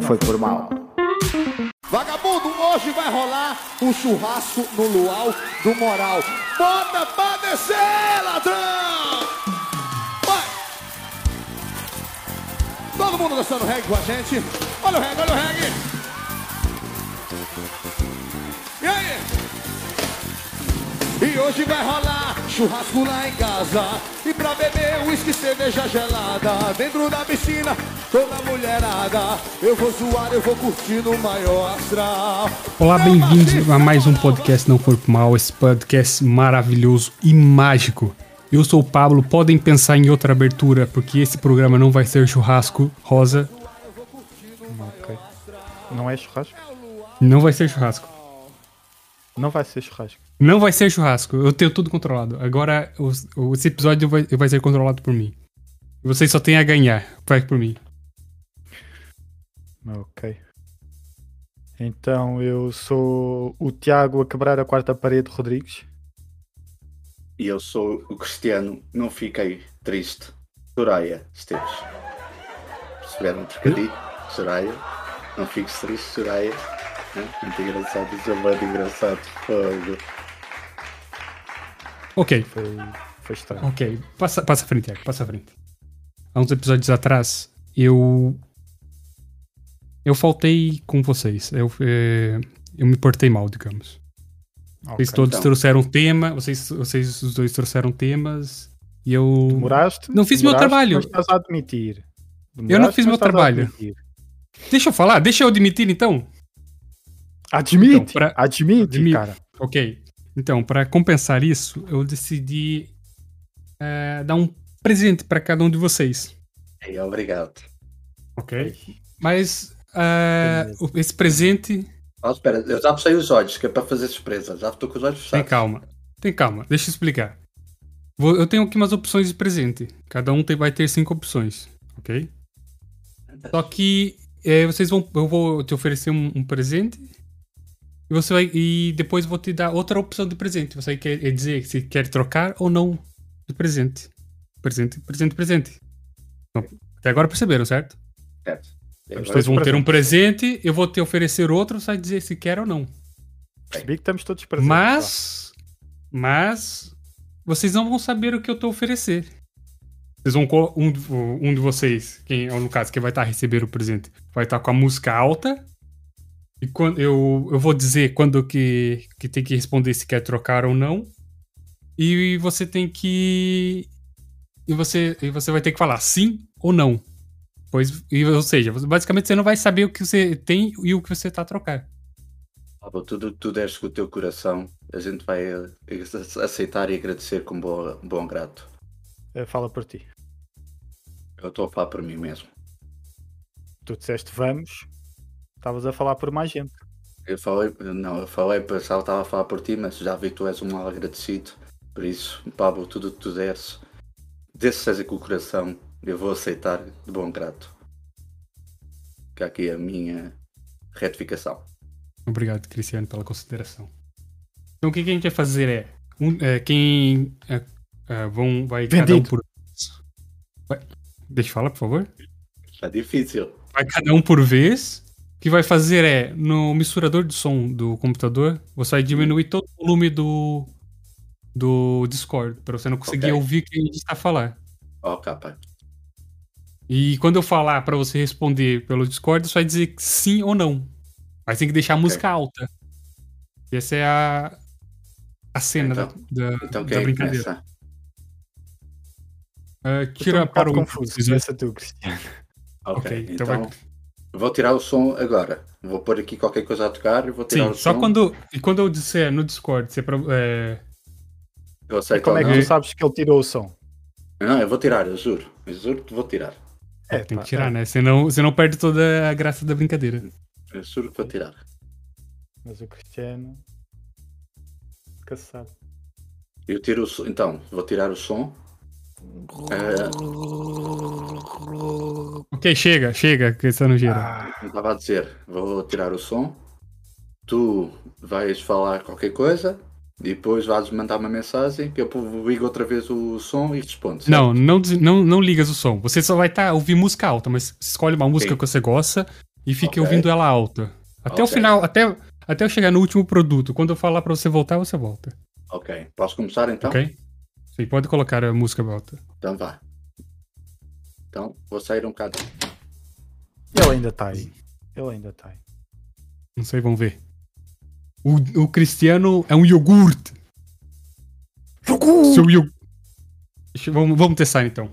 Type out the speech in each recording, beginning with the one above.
não foi por mal. Vagabundo, hoje vai rolar um churrasco no luau do moral. Bota pra descer, ladrão! Vai! Todo mundo dançando reggae com a gente. Olha o reggae, olha o reggae. E aí? E hoje vai rolar churrasco lá em casa E pra beber uísque, cerveja gelada Dentro da piscina, toda mulherada Eu vou zoar, eu vou curtir no maior astral Olá, bem-vindos a mais um podcast Não For Mal, esse podcast maravilhoso e mágico. Eu sou o Pablo, podem pensar em outra abertura, porque esse programa não vai ser churrasco rosa. Não é churrasco? não vai ser churrasco. Não vai ser churrasco. Não vai ser churrasco, eu tenho tudo controlado. Agora, os- o- esse episódio vai, vai ser controlado por mim. Vocês só têm a ganhar, vai por mim. Ok. Então eu sou o Tiago a quebrar a quarta parede Rodrigues. E eu sou o Cristiano, não fiquei triste. Soraya Esteves. Perceberam um trocadilho? Soraya. Não fiques triste, Soraya. Muito engraçado, isso é muito engraçado. Fogo. Ok, Foi, foi estranho. ok. Passa, passa à frente, Tiago, passa à frente. Há uns episódios atrás, eu. Eu faltei com vocês. Eu, eh, eu me portei mal, digamos. Ok. Vocês todos então. trouxeram tema, vocês, vocês os dois trouxeram temas e eu. Demoraste? Não fiz meu trabalho. Mas estás a admitir. não Demoraste, fiz mas meu estás a trabalho. Deixa eu falar, deixa eu admitir então. Admite! Então, pra- Admite, Admite. cara. Ok. Então, para compensar isso, eu decidi eh, dar um presente para cada um de vocês. Ei, obrigado. Ok. Mas o- esse presente. Oh, espera, eu já fechei os olhos, que é para fazer surpresa. Já estou com os olhos Tem fechados. calma. Tem calma, deixa eu explicar. Vou- eu tenho aqui umas opções de presente. Cada um tem- vai ter cinco opções. Ok? Só que eh, vocês vão. Eu vou te oferecer um, um presente. E você vai. E depois eu vou te dar outra opção de presente. Você quer dizer se quer trocar ou não de presente. Presente, presente, presente. Então, até agora perceberam, certo? Certo. Vamos Vocês vão ter um presente, eu vou te oferecer outro, você vai dizer se quer ou não. Percebi que estamos todos presentes. Mas. Mas. Vocês não vão saber o que eu tô oferecer. Vocês vão. co- Um, de- um de vocês, quem, no caso, quem vai estar a receber o presente, vai estar com a música alta. E quando eu, eu vou dizer quando que, que tem que responder se quer trocar ou não. E você tem que. E você, e você vai ter que falar sim ou não. Pois, e, ou seja, basicamente você não vai saber o que você tem e o que você tá a trocar. Pablo, tudo que tu deste com o teu coração, a gente vai eh, aceitar e agradecer com bom, bom grato. Fala por ti. Eu estou a falar por mim mesmo. Tu disseste vamos. Estavas a falar por mais gente. Eu falei, não, eu falei, pensava que estava a falar por ti, mas já vi que tu és um mal agradecido. Por isso, Pablo, tudo que tu deres, desse seja com o coração, eu vou aceitar de bom grato. Que aqui a minha retificação. Obrigado, Cristiano, pela consideração. Então, o que, que a gente vai fazer é. um- é, quem. é, é, vão, vai cada um Vendido. por. Vai- deixa eu falar, por favor. Está difícil. Vai cada um por vez. O que vai fazer é, no misturador de som do computador, você vai diminuir todo o volume do. do Discord, para você não conseguir Ok. ouvir o que a gente está falando. Ó, capa. E quando eu falar para você responder pelo Discord, você vai dizer sim ou não. Mas tem que deixar a Ok. música alta. Essa é a, a cena Então- da, da, Então da brincadeira. estou tira um para o confuso. Começa tu, Cristiano. Ok, Ok, então então, vai- vou tirar o som agora. Vou pôr aqui qualquer coisa a tocar e vou tirar Sim, o só som. quando, e quando eu disser no Discord, se é pra, é, Eu aceito Como é que não. tu sabes que ele tirou o som? Não, eu vou tirar, eu juro. Eu juro que vou tirar. É, tem que tirar, é. né? Senão, senão perde toda a graça da brincadeira. Eu juro que vou tirar. Mas o Cristiano. Sabe. Eu tiro o som. Então, vou tirar o som. Ah, Ok, chega, chega, que essa nojeira. Ah, eu estava a dizer, vou tirar o som. Tu vais falar qualquer coisa. Depois vais mandar uma mensagem que eu ligo outra vez o som e respondo. certo? Não, não, não, não ligas o som. Você só vai estar tá, ouvir música alta, mas escolhe uma música que você gosta e fique Ok. ouvindo ela alta. Até o Ok. final, até, até eu chegar no último produto. Quando eu falar pra você voltar, você volta. Ok. Posso começar então? Ok? Sim, pode colocar a música alta. Então vá. Então, vou sair um bocado. Ele ainda está aí. Ele ainda está aí. Não sei, vamos ver. O, o Cristiano é um iogurte. Seu iogurte. Vamos, vamos testar então.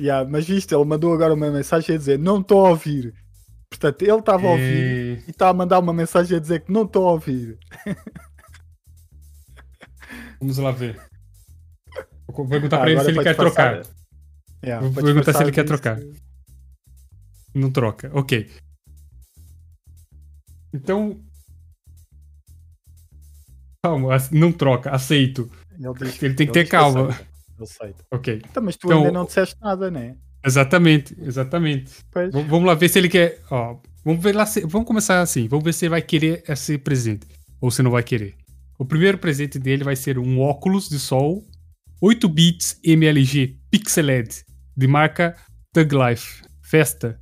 Yeah, mas viste, ele mandou agora uma mensagem a dizer não estou a ouvir. Portanto, ele estava a ouvir É, e está a mandar uma mensagem a dizer que não estou a ouvir. Vamos lá ver. Vou perguntar Ah, pra ele se ele quer disfarçar- trocar. Yeah, Vou para perguntar se ele quer trocar. Não troca. Ok. Então. Calma, não troca, aceito. Ele, diz, Ele tem que ter calma. Ele aceita. Ok. Então, mas tu Então- ainda não disseste nada, né? Exatamente, exatamente. Vamos lá ver se ele quer. Ó, vamos ver lá se- Vamos começar assim. Vamos ver se ele vai querer esse presente. Ou se não vai querer. O primeiro presente dele vai ser um óculos de sol 8 bits MLG Pixeled de marca Thug Life. Festa.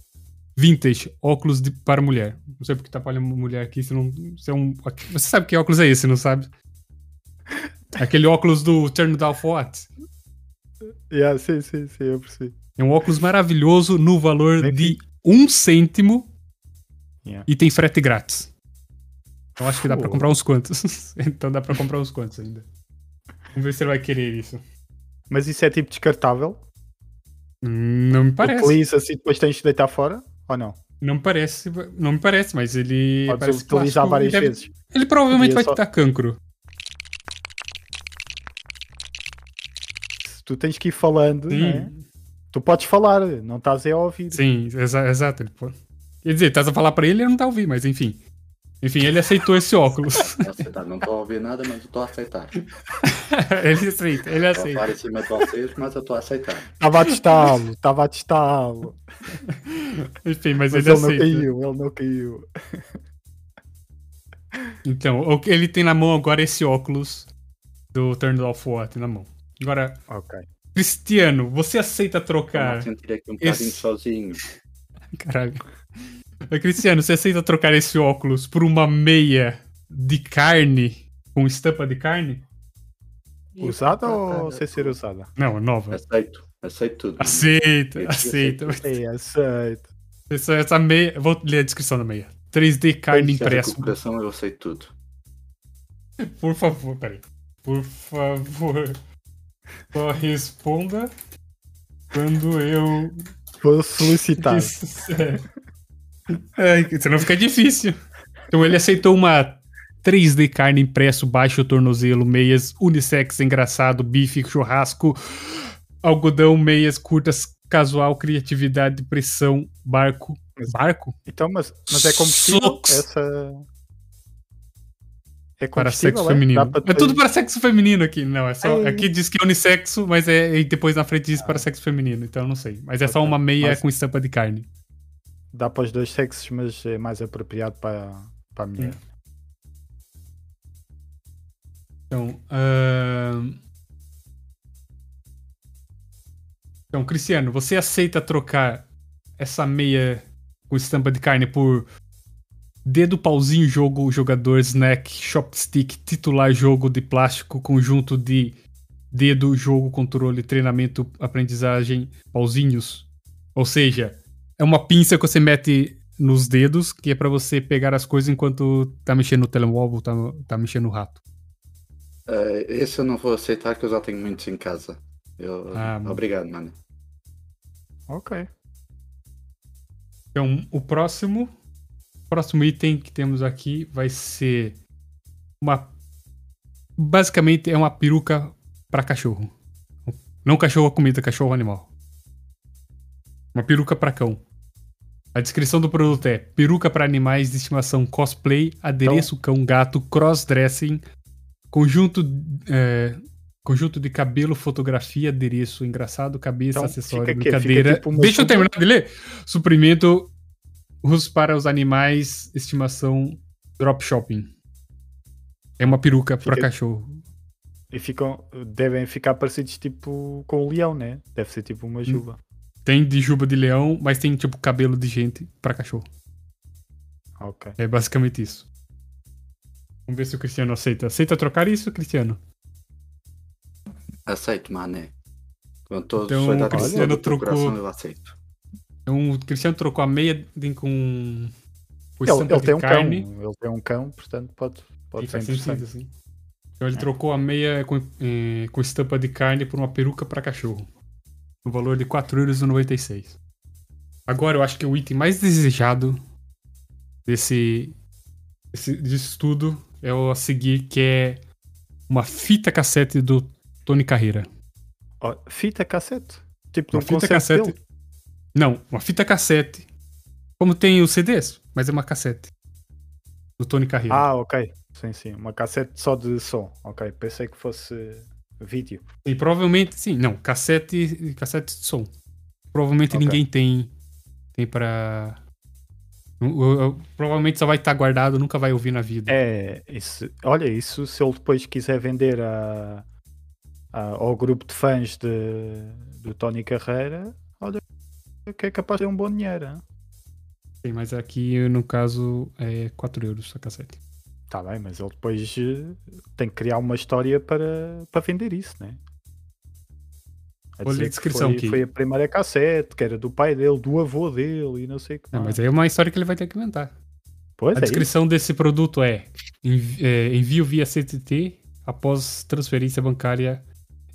Vintage. Óculos de, para mulher. Não sei porque tá para mulher aqui. Se não, se é um, você sabe que óculos é esse, não sabe? Aquele óculos do Turn Down for What? Yeah, sim, sim, sim, eu percebi. É um óculos maravilhoso no valor Bem de um cêntimo Yeah. e tem frete grátis. Então acho que dá pra Pô. comprar uns quantos. então dá pra comprar uns quantos ainda. Vamos ver se ele vai querer isso. Mas isso é tipo descartável? Não me parece. Utiliza-se e depois tens de deitar fora? Ou não? Não me parece, não me parece, mas ele Podes parece utilizar plástico. várias deve- vezes. Ele provavelmente vai só- te dar cancro. Tu tens que ir falando, Sim, né? Tu podes falar, não estás a ouvir. sim, exa- exato. Quer dizer, estás a falar pra ele e ele não tá ouvindo, mas enfim. Enfim, ele aceitou esse óculos. Aceitar. Não estou a ouvir nada, mas eu estou a aceitar. ele aceita, ele aceita. em cima de vocês, mas eu estou a aceitar. Estava a testá-lo, estava a testá-lo. Enfim, mas, Mas ele ele não aceita. caiu, ele não caiu. Então, ele tem na mão agora é esse óculos do Turn Off What na mão. Agora, Ok. Cristiano, você aceita trocar. a sentir aqui um bocadinho esse- sozinho. Caralho. Cristiano, você aceita trocar esse óculos por uma meia de carne com estampa de carne? Usada ou sem ser usada? Não, nova. Aceito. Aceito tudo. Aceita, Eu aceita. É, aceito. Essa, essa meia. Vou ler a descrição da meia. 3D carne é coração, eu aceito tudo. Por favor, peraí. Por favor. Só responda quando eu Vou solicitar. disser. É, senão fica difícil. Então ele aceitou uma 3D carne impresso, baixo tornozelo, meias, unissex, engraçado, bife, churrasco, algodão, meias curtas, casual, criatividade, pressão, barco. Barco? Então, mas, mas é combustível? Socks. Essa. É Para sexo é? feminino. É tudo para sexo feminino aqui. Não, é só. Ai. Aqui diz que é unissexo, mas é. E depois na frente diz para sexo feminino, então eu não sei. Mas é só uma meia Mas- com estampa de carne. Dá para os dois sexos, mas é mais apropriado para, para a mulher. Então. ahn, Então, Cristiano, você aceita trocar essa meia com estampa de carne por dedo, pauzinho, jogo, jogador, snack, chopstick, titular, jogo de plástico, conjunto de dedo, jogo, controle, treinamento, aprendizagem, pauzinhos? Ou seja, é uma pinça que você mete nos dedos, que é pra você pegar as coisas enquanto tá mexendo no telemóvel, tá, tá mexendo no rato. Eh, esse eu não vou aceitar, que eu já tenho muitos em casa. Eu... Ah, Obrigado, mano. Ok. Então, o próximo, próximo item que temos aqui vai ser uma basicamente é uma peruca para cachorro. Não cachorro comida, cachorro animal. Uma peruca para cão. A descrição do produto é peruca para animais de estimação cosplay, adereço cão gato, cross-dressing, conjunto é, conjunto de cabelo, fotografia, adereço, engraçado, cabeça, Então, acessório, fica quê? Fica brincadeira. tipo Deixa eu terminar de ler. Suprimento usos para os animais, estimação, drop shopping. É uma peruca para cachorro. E ficam, devem ficar parecidos tipo com o leão, né? Deve ser tipo Hum. uma juba. Tem de juba de leão, mas tem tipo cabelo de gente para cachorro. Ok. É basicamente isso. Vamos ver se o Cristiano aceita. Aceita trocar isso, Cristiano? Aceito, mané. Todo Então, o Cristiano trocou- coração, eu aceito. Então o Cristiano trocou a meia de- com. com Ele, estampa ele de tem um carne. cão. Ele tem um cão, portanto pode, pode Sim, ser faz sentido, interessante. assim. Então ele É. trocou a meia com, eh, com estampa de carne por uma peruca para cachorro. No valor de 4,96€. Agora eu acho que o item mais desejado desse, desse, disso tudo é o a seguir, que é uma fita cassete do Tony Carreira. Ó, fita cassete. Tipo Uma um fita cassete. dele. Não, uma fita cassete. Como tem os CDs, mas é uma cassete. Do Tony Carreira. Ah, ok. Sim, sim. Uma cassete só de som. Ok. Pensei que fosse vídeo. E provavelmente, sim, não, cassete, cassete de som. Provavelmente Ok. ninguém tem tem para provavelmente só vai estar guardado, nunca vai ouvir na vida. É, isso, olha, isso se ele depois quiser vender a, a- ao grupo de fãs de, do Tony Carreira, olha, que é capaz de ter um bom dinheiro. hein? Sim, mas aqui no caso é 4 euros a cassete. Tá bem, mas ele depois eh, tem que criar uma história para, para vender isso, né? A ler dizer a que descrição foi, aqui. foi a primeira cassete, que era do pai dele, do avô dele e não sei o que É, mais. mas aí é uma história que ele vai ter que inventar. Pois a é isso. descrição desse produto é, é, envio via CTT após transferência bancária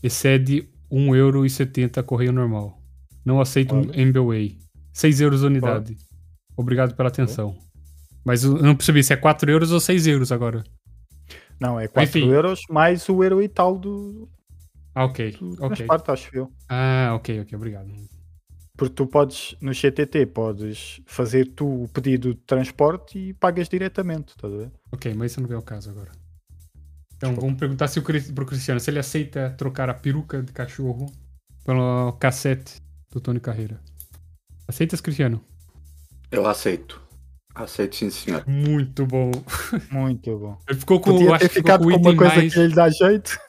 excede 1,70€ correio normal. Não aceito Olha. MBWay. 6 euros a unidade. Obrigado pela atenção. Mas eu não percebi se é 4 euros ou 6 euros agora. Não, é 4 Enfim. euros mais o euro e tal do, Ah, ok. do ok. transporte, acho eu. Ah, ok, ok, obrigado. Porque tu podes, no CTT, podes fazer tu o pedido de transporte e pagas diretamente, estás a ver? Ok, mas isso não é o caso agora. Então, Desculpa. vamos perguntar se o, pro Cristiano se ele aceita trocar a peruca de cachorro pelo cassete do Tony Carreira. Aceitas, Cristiano? Eu aceito. Aceito, sim, senhor. Muito bom. Muito bom. Ele ficou com, eu Podia acho ter que ficou ficado com o com uma coisa mais... que lhe dá jeito.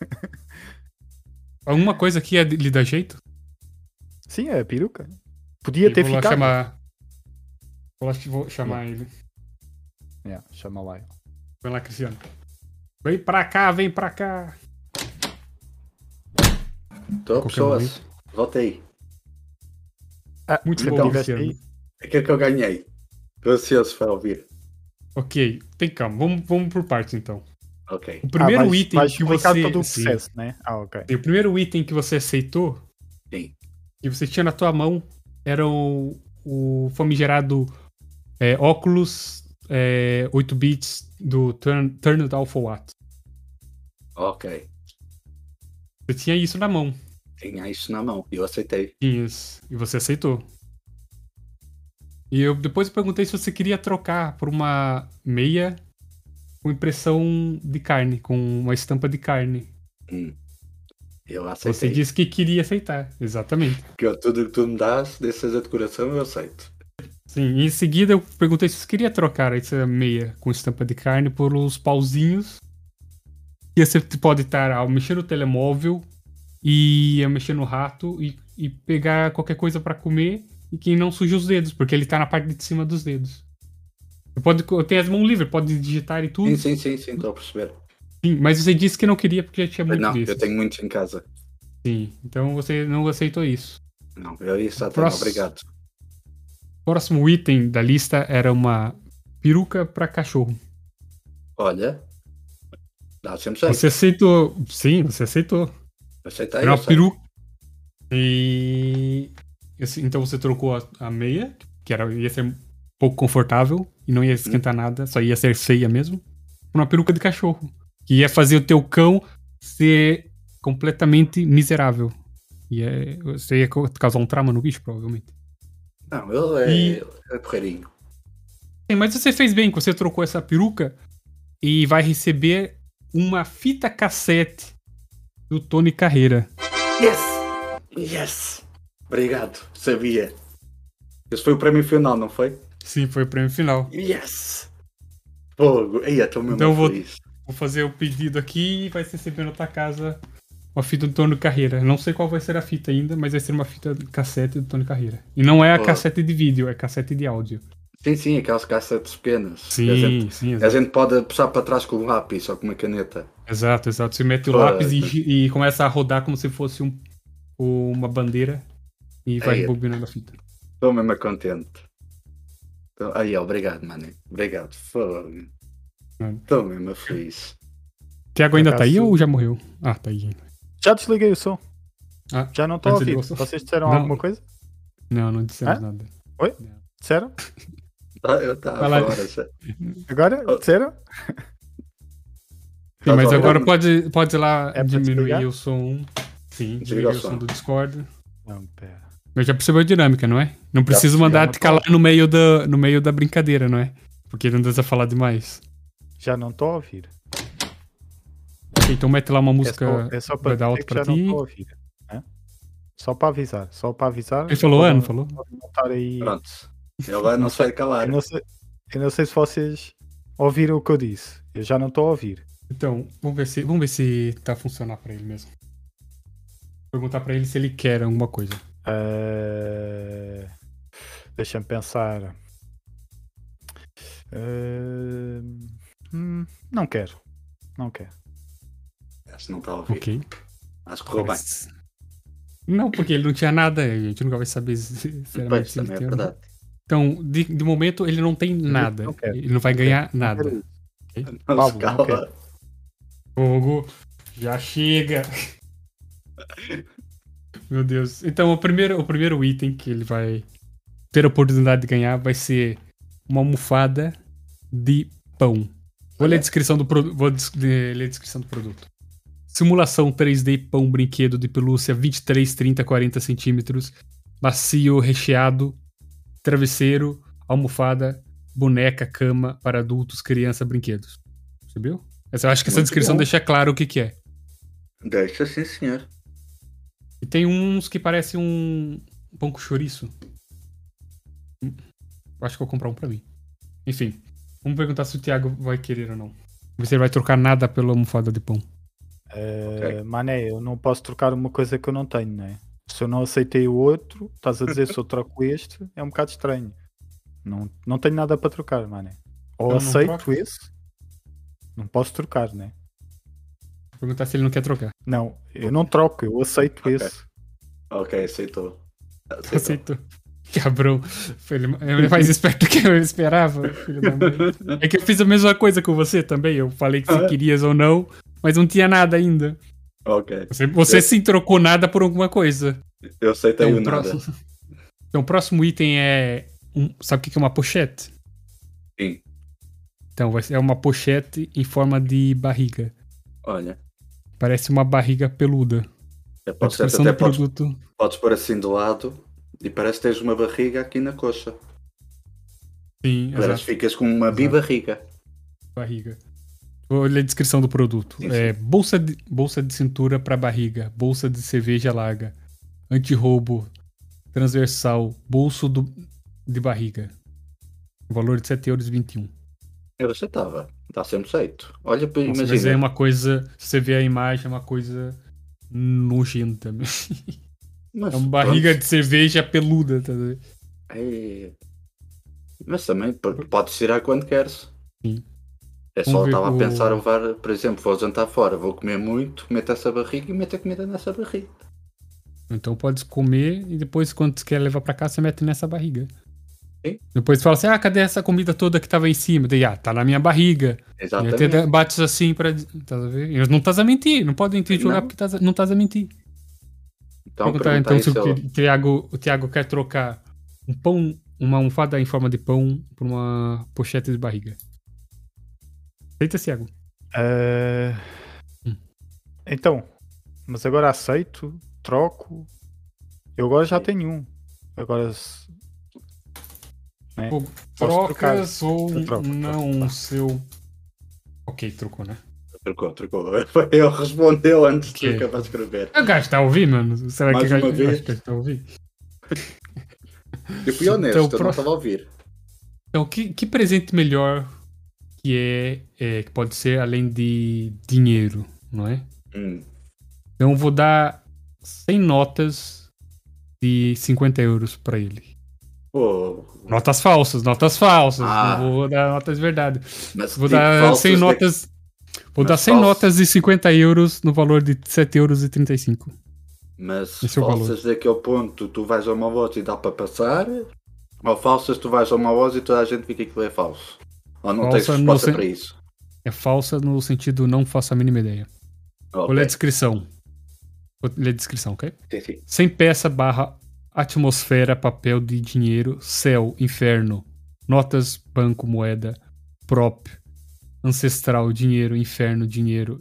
Alguma coisa aqui é de- lhe dá jeito? Sim, é a peruca. Podia Eu ter vou lá ficado. chamar... Vou, lá, vou chamar ele. Yeah, chama lá. Vai lá, Cristiano. Vem pra cá, vem pra cá. Qualquer pessoas. Voltei. Ah, Muito bom, tivesse Cristiano. Aquilo que eu ganhei. Estou ansioso para ouvir. Ok, tem calma. Vamos, vamos por partes, então. Ok. O primeiro ah, vais- item vais que você... todo o processo, né? Ah, ok. E o primeiro item que você aceitou, Sim. que você tinha na tua mão, era o, o famigerado é, óculos é, 8 bits do Turn, Turned Alpha Watt. Ok. Você tinha isso na mão. Tinha isso na mão. E eu aceitei. Isso. E você aceitou. E eu depois eu perguntei se você queria trocar por uma meia com impressão de carne, com uma estampa de carne. Hum. Eu Você aceitei. disse que queria aceitar. Exatamente. Que eu- tudo que tu me dás, dessas a decoração, eu aceito. Sim, e em seguida eu perguntei se você queria trocar essa meia com estampa de carne por os pauzinhos. Que você pode estar ao mexer no telemóvel e a mexer no rato e, e pegar qualquer coisa pra comer e que não suje os dedos, porque ele tá na parte de cima dos dedos. Você pode ter as mãos livres, pode digitar e tudo. Sim, sim, sim, sim, estou a perceber. Sim, mas você disse que não queria porque já tinha muito Não, disso. eu tenho muitos em casa. Sim, então você não aceitou isso. Não, eu isso tenho, Próximo. obrigado. Próximo item da lista era uma peruca pra cachorro. Olha, dá sempre. Você aceitou. Sim, você aceitou. Aceitei, Era eu uma peruca. E. esse- Então você trocou a, a meia, que era, ia ser um pouco confortável e não ia esquentar nada, só ia ser feia mesmo, por uma peruca de cachorro. Que ia fazer o teu cão ser completamente miserável. E é, você ia causar um trauma no bicho, provavelmente. Não, ele é, E- é porreirinho. Sim, mas você fez bem que você trocou essa peruca e vai receber uma fita cassete do Tony Carreira. Yes! Yes! Obrigado, sabia. Esse foi o prémio final, não foi? Sim, foi o prêmio final. Yes! Fogo! Aí, estou mesmo Então eu vou- feliz. Vou fazer o pedido aqui e vai ser receber na tua casa uma fita do Tony Carreira. Não sei qual vai ser a fita ainda, mas vai ser uma fita de cassete do Tony Carreira. E não é a Pô. cassete de vídeo, é cassete de áudio. Sim, sim, aquelas cassetes pequenas. Sim, a gente, sim, a gente pode puxar para trás com o lápis ou com uma caneta. Exato, exato. Você mete o Pô, lápis e, e começa a rodar como se fosse um, uma bandeira e vai Aí. rebobinando a fita. Estou mesmo contente. Tô- Aí, obrigado, mano. Obrigado. Estou mesmo feliz. Tiago ainda tá aí ou já morreu? Ah, tá aí. Já desliguei o som. Ah, Já não estou a já ouvir. desligou o som? Vocês disseram Não. alguma coisa? Não, não dissemos Hã? nada. Disseram? Ah, Eu Vai lá. fora. já. Agora? Oh. Disseram? Sim, mas Tá agora pode, pode ir lá É diminuir o som. Sim, desligar o som. do Discord. Não, pera. Mas já percebeu a dinâmica, não é? Não preciso percebi, mandar não te calar no meio, da, no meio da brincadeira, não é? Porque não dá falar demais. Já não a ouvir. Ok, então mete lá uma É música. só, é só para dar dizer alto pra já não ti. a ouvir. Hã? Só para avisar. Só para avisar. Ele falou, Podem- não falou? não aí. Pronto. Ele agora não se vai calar. Eu não, sei, eu não sei se vocês ouviram o que eu disse. Eu já não estou a ouvir. Então, vamos ver se, vamos ver se tá funcionando pra ele mesmo. Perguntar pra ele se ele quer alguma coisa. Eh, Deixa-me pensar. Eh, hum, não quero. Não quero. Acho que não está a ouvir. Ok. Acho que correu bem. Não, porque ele não tinha nada, a gente nunca vai saber se- ele também é verdade. Então, de, de momento, ele não tem nada. não. Ele não vai ganhar nada. Não se Pablo, não quero. Fogo, já chega. Meu Deus. Então, o primeiro, o primeiro item que ele vai ter a oportunidade de ganhar vai ser uma almofada de pão. Vou ler a descrição do produto. Vou des- de- ler a descrição do produto. Simulação 3D pão brinquedo de pelúcia 23, 30, 40 centímetros. Macio, recheado. Travesseiro, almofada, boneca, cama para adultos, criança, brinquedos. Percebeu? Eu acho que essa Muito descrição bom. deixa claro o que, que é. Deixa sim, senhor. E tem uns que parecem um pão com chouriço. Eu acho que vou comprar um pra mim. Enfim, vamos perguntar se o Thiago vai querer ou não. Ver se ele vai trocar nada pela almofada de pão. Eh, Ok. Mané, eu não posso trocar uma coisa que eu não tenho, né? Se eu não aceitei o outro, estás a dizer se eu troco este, é um bocado estranho. Não, não tenho nada para trocar, mané. Ou Então aceito esse, não posso trocar, né? Perguntar se ele não quer trocar. Não, eu não troco, eu aceito Ok. esse. Ok, aceitou. Aceitou. Aceitou. Cabrão. Ele é mais esperto que eu esperava, filho da mãe. É que eu fiz a mesma coisa com você também. Eu falei que se Ah. querias ou não, mas não tinha nada ainda. Ok. Você, você Eu- sim trocou nada por alguma coisa. Eu aceitei Então, o nada. próximo, então, o próximo item é. um- sabe o que que é uma pochete? Sim. Então, vai ser uma pochete em forma de barriga. Olha. Parece uma barriga peluda. é, Pode ser, descrição até podes, produto. podes pôr assim do lado e parece que tens uma barriga aqui na coxa. Sim, Parece exato. que ficas com uma Exato. bibarriga. Barriga. Vou ler a descrição do produto. Sim, É, bolsa, de, bolsa de cintura para barriga, bolsa de cerveja larga, anti-roubo, transversal, bolso do, de barriga. Valor de 7,21 euros. Eu aceitava. Dá sempre jeito. Olha, para Nossa, mas imagina. é uma coisa. Se você vê a imagem, é uma coisa nojenta. mesmo. Mas, É uma barriga pronto. de cerveja peluda, tá vendo? É. Mas também podes tirar quando queres. Sim. É Vamos só ver estava o- a pensar levar, por exemplo, vou jantar fora, vou comer muito, meto essa barriga e meto a comida nessa barriga. Então pode comer e depois, quando quer levar pra casa, você mete nessa barriga. Depois fala assim: ah, cadê essa comida toda que tava em cima? Daí, ah, tá na minha barriga. E Exatamente. até bates assim pra. Tá a ver? E Não estás a mentir, não podem te julgar porque tás a- não estás a mentir. Então, Perguntar pergunta então se o, Tiago, o Tiago quer trocar um pão, uma almofada em forma de pão por uma pochete de barriga. Aceita, Tiago? Eh, Hum. Então, mas agora aceito, troco. Eu agora já tenho um. Agora né? Trocas ou troco, não troco, tá. seu. Ok, trocou, né? Trocou, trocou. Ele respondeu antes de Que? trocar para escrever. O gajo está a ouvir, mano? Será Mais que o gajo vez? está a ouvir? Eu fui honesto, Então, eu pro- não estava a ouvir. Então, que, que presente melhor que é, é, que pode ser além de dinheiro, não é? Hum. Então, eu vou dar 100 notas de 50 euros pra ele. Pô, Notas falsas, notas falsas. Ah. Não vou dar notas de verdade. Mas Vou dar falsas 100 de- notas. Vou Mas dar 100 falsas- notas de 50 euros no valor de 7,35 euros. Mas Esse é falsas daquele ponto, tu vais a uma voz e dá para passar. Ou falsas, tu vais a uma voz e toda a gente vê que é falso. Ou não tens Falsa no resposta sen- para isso. É falsa no sentido não faço a mínima ideia. Vou ler a descrição. Vou ler a descrição, ok? Sim, sim. Sem peça barra atmosfera, papel de dinheiro, céu, inferno, notas, banco, moeda, prop, ancestral, dinheiro, inferno, dinheiro,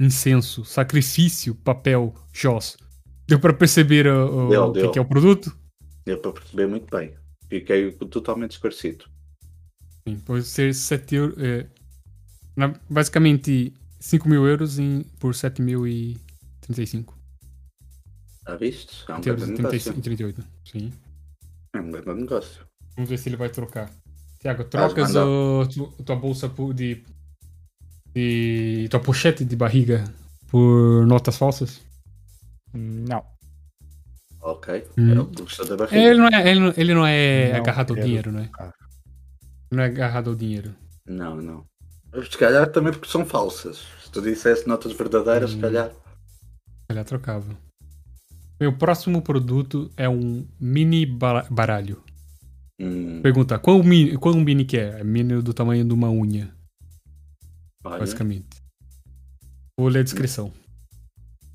incenso, sacrifício, papel, Joss. Deu pra perceber uh, uh, Deu, o que, deu. que é o produto? Deu para perceber muito bem. Fiquei totalmente esclarecido. Sim, pode ser 7 euros. é, basicamente 5 mil euros em, por 7.035. Já viste? É um 7 euros grande e 35 negócio. e 38. Sim. É um grande negócio. Vamos ver se ele vai trocar. Tiago, trocas o, tu- tua bolsa de, de. tua pochete de barriga por notas falsas? Não. Ok. Hum. É o gostou da barriga. Ele não é, ele não, ele não é Não agarrado ao dinheiro, não é? trocar. Não é agarrado ao dinheiro. Não, não. Se calhar também porque são falsas. Se tu dissesse notas verdadeiras, se Hum. calhar. Ele trocava. Meu próximo produto é um mini ba- baralho. Hum, Pergunta, quão mini, quão mini que é? É mini do tamanho de uma unha, olha, basicamente. Vou ler a descrição.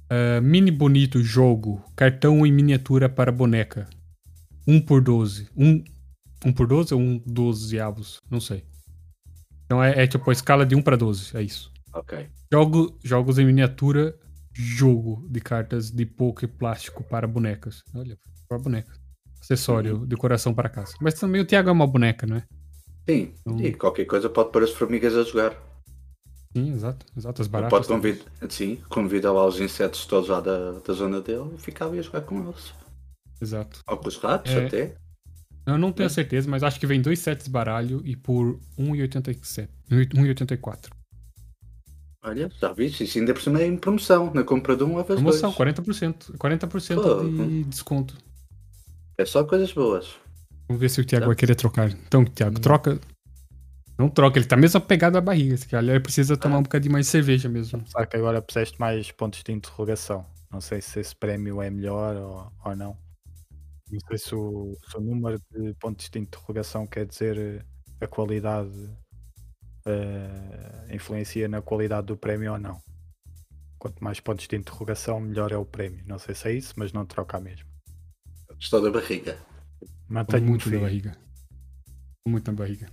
Ah, mini bonito jogo, cartão em miniatura para boneca. 1 por 12. 1, 1 por 12 ou 1 12 avos? Não sei. Então é, é tipo a escala de 1 para 12, é isso. Ok. Jogo, jogos em miniatura, jogo de cartas de poker plástico para bonecas. Olha, para bonecas. Acessório, decoração para casa. Mas também o Thiago é uma boneca, não é? Sim, Hum. e qualquer coisa pode pôr as formigas a jogar. Sim, exato. Exato, as baratas. pode convidar, sim, convida lá os insetos todos lá da, da zona dele e ficava a jogar com eles. Exato. Ou com os ratos É. até. Eu não tenho certeza, mas acho que vem dois sets de baralho e por 1,87. 1,84. Olha, já viste? Isso ainda por cima é em promoção. Na compra de um levas Promoção, dois. 40%. 40% Pô, de desconto. É só coisas boas. Vamos ver se o Thiago Tá. vai querer trocar. Então, Thiago, troca. Não troca, ele tá mesmo apegado à barriga. Se calhar ele precisa tomar um bocadinho mais de cerveja mesmo. Só que agora puseste mais pontos de interrogação. Não sei se esse prémio é melhor ou, ou não. Não sei se o, se o número de pontos de interrogação quer dizer a qualidade eh, influencia na qualidade do prémio ou não. Quanto mais pontos de interrogação, melhor é o prémio. Não sei se é isso, mas não troca mesmo. Estou da barriga. Mantenho muito na barriga. Muito na barriga.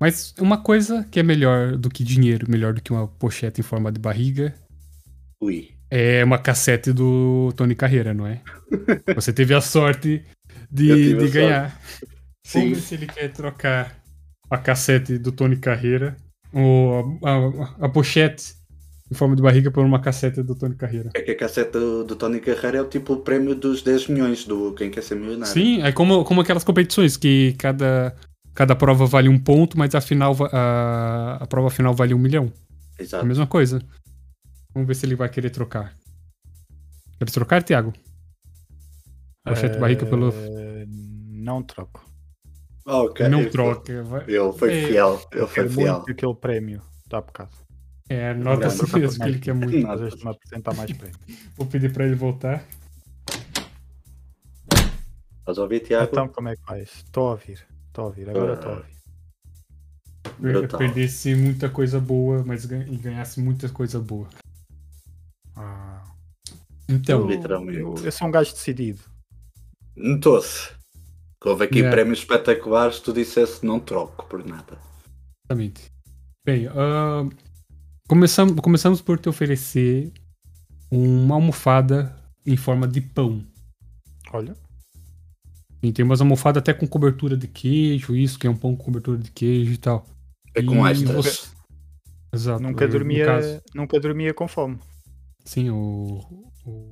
Mas uma coisa que é melhor do que dinheiro, melhor do que uma pochete em forma de barriga, Ui. é uma cassete do Tony Carreira, não é? Você teve a sorte de, tive a de sorte. ganhar. Sim. Vamos ver se ele quer trocar a cassete do Tony Carreira ou a, a- a pochete em forma de barriga por uma cassete do Tony Carreira. É que a cassete do, do Tony Carreira é o tipo o prémio dos 10 milhões do Quem Quer Ser Milionário. Sim, é como, como aquelas competições que cada, cada prova vale um ponto, mas a, final, a, a prova final vale um milhão. É a Exato. mesma coisa. Vamos ver se ele vai querer trocar. Quer trocar, Thiago? Pochete de barriga pelo. Eh, Não troco. Ok. Não troca. vai- Ele foi É. fiel. Ele foi Quero fiel. muito aquele prémio. Dá bocado. É, nota-se por mesmo que ele quer muito. Às vezes me apresentar mais prémio. Vou pedir pra ele voltar. Estás a ouvir, Tiago? Então como é que vais? Estou a ouvir. Estou a ouvir. Agora estou a ouvir. Brutal. Perdesse muita coisa boa, mas gan- e ganhasse muita coisa boa. Ah, Então, Literalmente. eu, eu sou um gajo decidido. Notou-se. Que Houve aqui Yeah. prémios espetaculares, tu dissesse não troco por nada. exatamente. Bem, ah, começamos, começamos por te oferecer uma almofada em forma de pão. Olha, E tem umas almofadas até com cobertura de queijo, isso, que é um pão com cobertura de queijo e tal. É com E extras. você- Exato. nunca dormia, caso. nunca dormia com fome. Sim, o, o-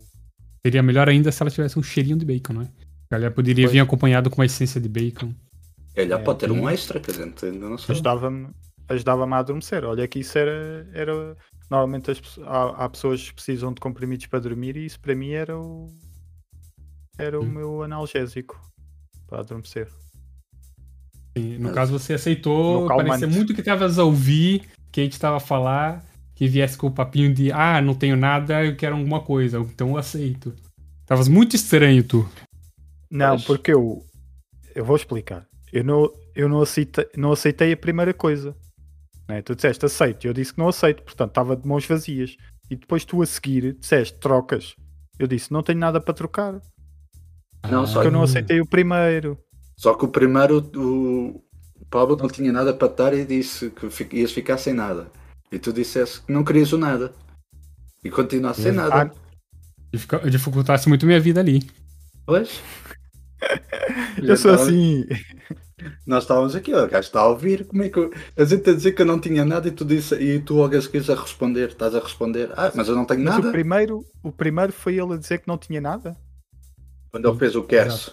Seria melhor ainda se ela tivesse um cheirinho de bacon, não é? Ela poderia Pois. vir acompanhado com uma essência de bacon. Ele já É, pode ter um extra que a gente ainda não sabe. Ajudava-me ajudava a adormecer. Olha que isso era. era normalmente as há, há pessoas que precisam de comprimidos para dormir e isso para mim era o. Era o Hum. meu analgésico para adormecer. Sim, no Mas- caso, você aceitou, parecia muito que estavas a ouvir, que a gente estava a falar, que viesse com o papinho de, ah, não tenho nada, eu quero alguma coisa, então eu aceito. Tavas muito estranho, tu. Não, Pois. porque eu. Eu vou explicar. Eu não, eu não, aceitei, não aceitei a primeira coisa. Né? Tu disseste aceito, e eu disse que não aceito, portanto estava de mãos vazias. E depois tu a seguir disseste trocas. Eu disse não tenho nada para trocar. Não, só Porque eu não Ah. aceitei o primeiro. Só que o primeiro, o, o Pablo não tinha nada para dar e disse que fi- ias ficar sem nada. E tu disseste que não querias o nada. E continuaste sem Ah, nada. Dificu- Dificultasse muito minha vida ali. Pois? eu sou assim. Nós estávamos aqui, o gajo está a ouvir. Como é que eu. A gente a dizer que eu não tinha nada e tu, disse, e tu logo a seguir a responder. Estás a responder. Ah, mas eu não tenho Mas nada. o primeiro, o primeiro foi ele a dizer que não tinha nada. Quando ele fez o queres.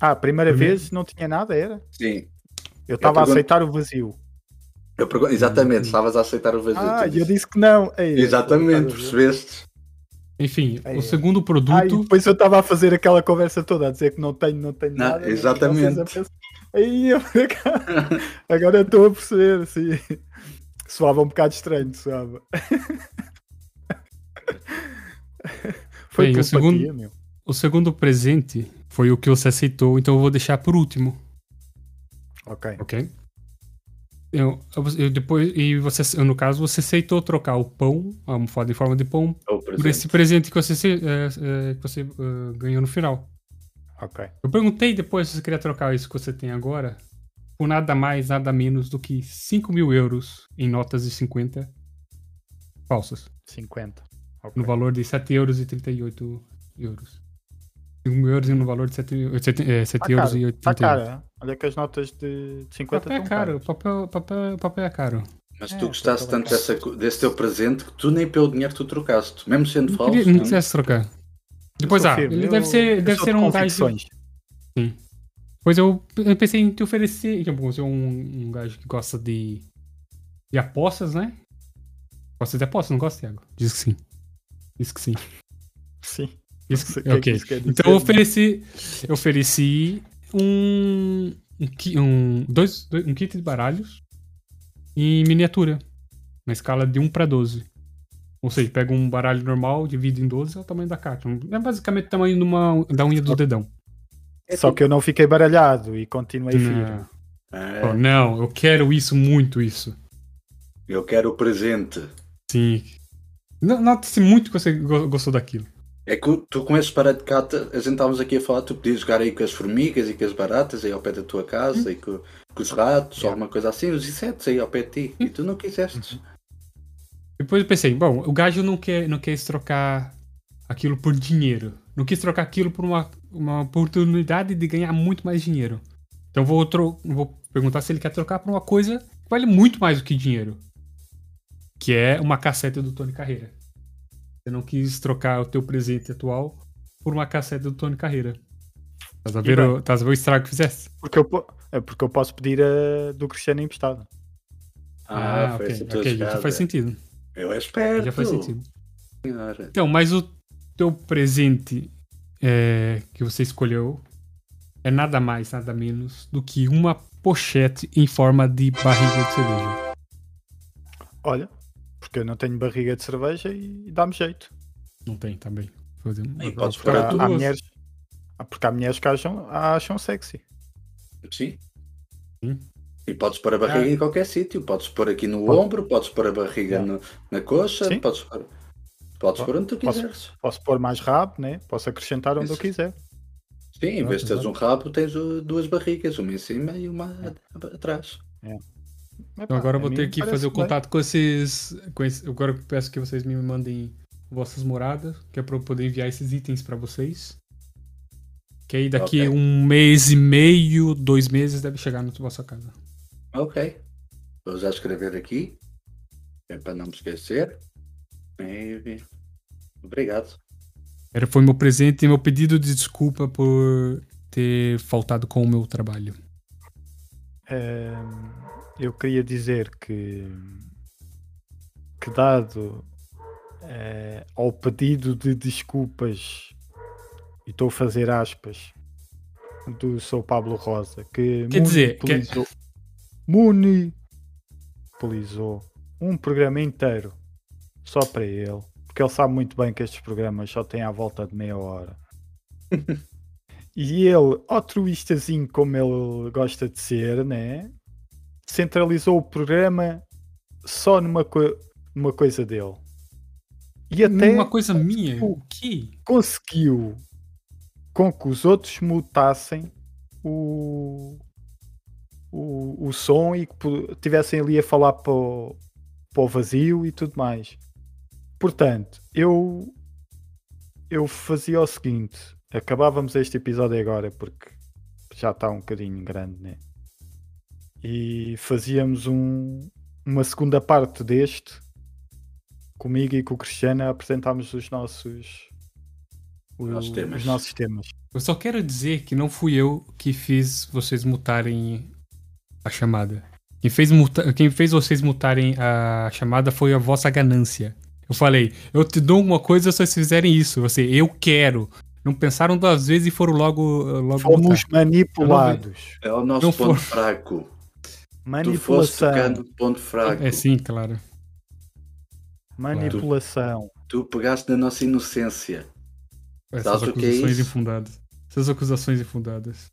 Ah, a primeira Primeiro. vez não tinha nada, era. Sim. Eu estava a pergunto- aceitar o vazio. Eu pergun- Exatamente, estavas a aceitar o vazio. Ah, eu disse. que não. Ei, Exatamente, a percebeste? Enfim, É. o segundo produto. depois eu estava a fazer aquela conversa toda, a dizer que não tenho, não tenho Não, nada. exatamente. A pensar, Aí, eu- agora estou a perceber, assim. Soava um bocado estranho, soava. Foi Bem, o segundo- meu. O segundo presente foi o que você aceitou, então eu vou deixar por último, Ok. ok? Eu, eu- depois, e você, no caso, você aceitou trocar o pão, a almofada em forma de pão, É o por esse presente que você, eh, eh, que você eh, ganhou no final. Ok. Eu perguntei depois se você queria trocar isso que você tem agora por nada mais, nada menos do que 5 mil euros em notas de 50 falsas, 50. Ok. no valor de 7 euros e 38 euros. 5 mil euros no valor de 7, eh, 7 Tá euros caro, e tá 88. cara. Olha que as notas de de 50 Papel é estão caro, caras. papel, papel, papel é caro. Mas É, tu gostaste tanto dessa desse teu presente que tu nem pelo dinheiro tu trocaste. Mesmo sendo Não, falso. queria, não não? quisesse trocar. Depois, ah, firme, ele eu- deve ser, eu deve sou ser de um gajo. convicções. Pois eu, eu pensei em te oferecer, tipo, você é um, um gajo que gosta de, de apostas, né? Gosta de apostas, não gosta, Thiago? Diz que sim. Diz que sim. Sim. Não sei que, é isso quer dizer, então eu mas- ofereci, eu ofereci um, um, um, dois, dois- um kit de baralhos em miniatura, na escala de 1 para 12. Ou seja, pega um baralho normal, divide em 12, é o tamanho da carta. É basicamente o tamanho de uma, da unha do dedão. Só que eu não fiquei baralhado e continuei firme. Não. É, Oh, não, eu quero isso, muito isso. eu quero o presente. Sim. No- Nota-se muito que você go- gostou daquilo. É que tu com esse parede de carta, a gente estávamos aqui a falar, tu podias jogar aí com as formigas e com as baratas aí ao pé da tua casa e com, com os ratos ou alguma coisa assim, os insetos aí ao pé de ti. E tu não quiseste. Depois eu pensei, bom, o gajo não quer, não quer trocar aquilo por dinheiro. Não quis trocar aquilo por uma, uma oportunidade de ganhar muito mais dinheiro. Então vou, vou perguntar se ele quer trocar por uma coisa que vale muito mais do que dinheiro. Que é uma cassete do Tony Carreira. Você não quis trocar o teu presente atual por uma cassete do Tony Carreira. Estás a ver, o, estás a ver o estrago que fizeste? Porque eu, é porque eu posso pedir a do Cristiano emprestado. Ah, foi ok, essa a tua ok, já faz sentido. Eu espero. Já faz sentido. Senhora. Então, mas o teu presente é, que você escolheu é nada mais, nada menos do que uma pochete em forma de barriga de cerveja. Olha, porque eu não tenho barriga de cerveja e dá-me jeito. Não tem também. Fazer um- Aí podes a Há, tudo há mulheres, porque há mulheres que acham, acham sexy. Sim. Sim. E podes pôr a barriga Ah. em qualquer sítio. Podes pôr aqui no Pode. ombro, podes pôr a barriga no- na coxa, Sim. podes pôr, podes pôr onde tu Posso- quiseres. Posso pôr mais rabo, né? Posso acrescentar onde eu Isso. quiser. Sim, em vez de teres um rabo, tens duas barrigas, uma em cima e uma a- atrás. Então agora eu vou ter que fazer o contato. com esses, com esse- Agora eu peço que vocês me mandem vossas moradas, que é pra eu poder enviar esses itens pra vocês. Que aí daqui Ok. um mês e meio, dois meses, deve chegar na vossa casa. Ok. Vou já escrever aqui. É para não me esquecer. E- Obrigado. Era, foi meu presente e meu pedido de desculpa por ter faltado com o meu trabalho. Ehm, eu queria dizer que, que dado eh, ao pedido de desculpas, e estou a fazer aspas, do Sou Pablo Rosa que Quer dizer, que- monopolizou, monopolizou um programa inteiro só para ele, porque ele sabe muito bem que estes programas só têm à volta de meia hora. e ele, altruístazinho como ele gosta de ser, né? Centralizou o programa só numa, co- numa coisa dele. E até Uma coisa minha. O quê? conseguiu com que os outros mutassem o, o, o som e que tivessem ali a falar para o, para o vazio e tudo mais. Portanto, eu eu fazia o seguinte: acabávamos este episódio agora porque já está um bocadinho grande, né? E fazíamos um, uma segunda parte deste comigo e com o Cristiano a apresentarmos os nossos o- Nossos temas. os nossos temas. Eu só quero dizer que não fui eu que fiz vocês mutarem a chamada. Quem fez, muta- quem fez vocês mutarem a chamada foi a vossa ganância. Eu falei, eu te dou uma coisa se vocês fizerem isso. Você, eu quero. Não pensaram duas vezes e foram logo, logo Fomos mutar. manipulados. É o nosso Não ponto for- fraco. Tu Manipulação. tocando ponto fraco. É sim, claro. Manipulação. Tu pegaste na nossa inocência. Essas Sabes o que é acusações isso? infundadas. Essas acusações infundadas.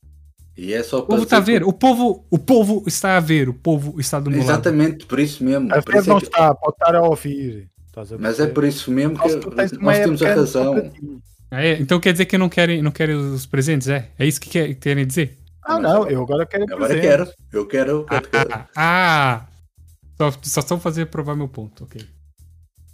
E é só O povo está a ver, o povo, o povo está a ver, o povo está do meu lado. Exatamente, por isso mesmo. A Por ver é não que- está, pode estar a ouvir. Estás a Mas é por isso mesmo que tu uma nós temos a razão. Ah, é? Então quer dizer que não querem, não querem os presentes, é? É isso que quer- querem dizer? Ah, não, eu agora quero Agora presente. quero. Eu quero. eu quero. Ah, ah! Só, só estão fazer provar meu ponto, ok.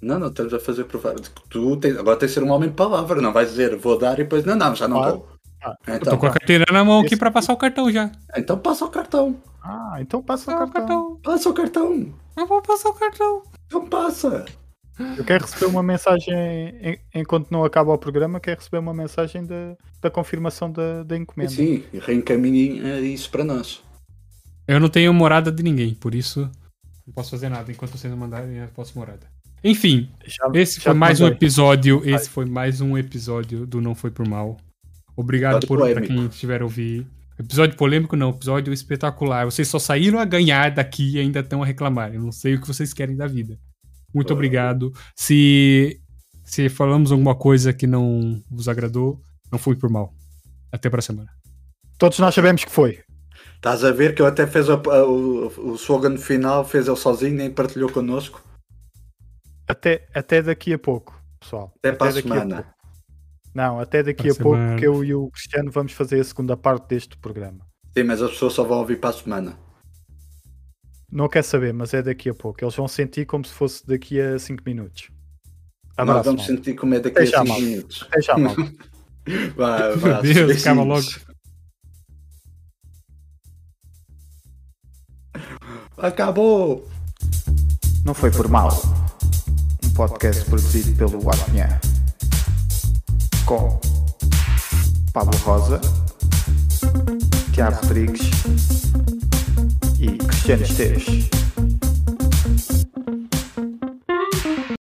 Não, não, estamos a fazer provar. Tu tens, agora tens de ser um homem de palavra, não vais dizer vou dar e depois não, não, já não Claro. vou. Ah, Eu Então, tô com a carteira na mão aqui pra passar o cartão já. então passa o cartão. Ah, então passa o Passar o cartão. cartão. Passa o cartão. Eu vou passar o cartão. Então passa. Eu quero receber uma mensagem, en- enquanto não acaba o programa, quero receber uma mensagem da, da confirmação da, da encomenda. Sim, e reencaminhem isso para nós. Eu não tenho morada de ninguém, por isso não posso fazer nada. Enquanto vocês não mandarem, eu posso morada. Enfim, Já- esse já foi mais um episódio. Esse foi mais um episódio do Não Foi Por Mal. Obrigado Episódio por, pra quem estiver a ouvir. Episódio polêmico não, episódio espetacular. Vocês só saíram a ganhar daqui e ainda estão a reclamar. Eu não sei o que vocês querem da vida. Muito Ah. obrigado. Se, se falamos alguma coisa que não vos agradou, não foi por mal. Até pra semana. Todos nós sabemos que foi. Estás a ver que eu até fez a- a- o, o slogan final, fez ele sozinho, nem partilhou connosco. Até, até daqui a pouco, pessoal. Até para a daqui semana. pouco. Não, até daqui Para a a pouco, que eu e o Cristiano vamos fazer a segunda parte deste programa. Sim, mas as pessoas só vão ouvir para a semana. Não quer saber, mas é daqui a pouco. Eles vão sentir como se fosse daqui a 5 minutos. Nós Abraço, vamos malta. sentir como é daqui Até a já, 5 malta. minutos. Até já, malta. Vá, vá, Deus, acaba logo. Acabou! Não foi por mal. Um podcast produzido pelo Apinha. Com Pablo Rosa, Tiago Rodrigues Cristiano Esteves.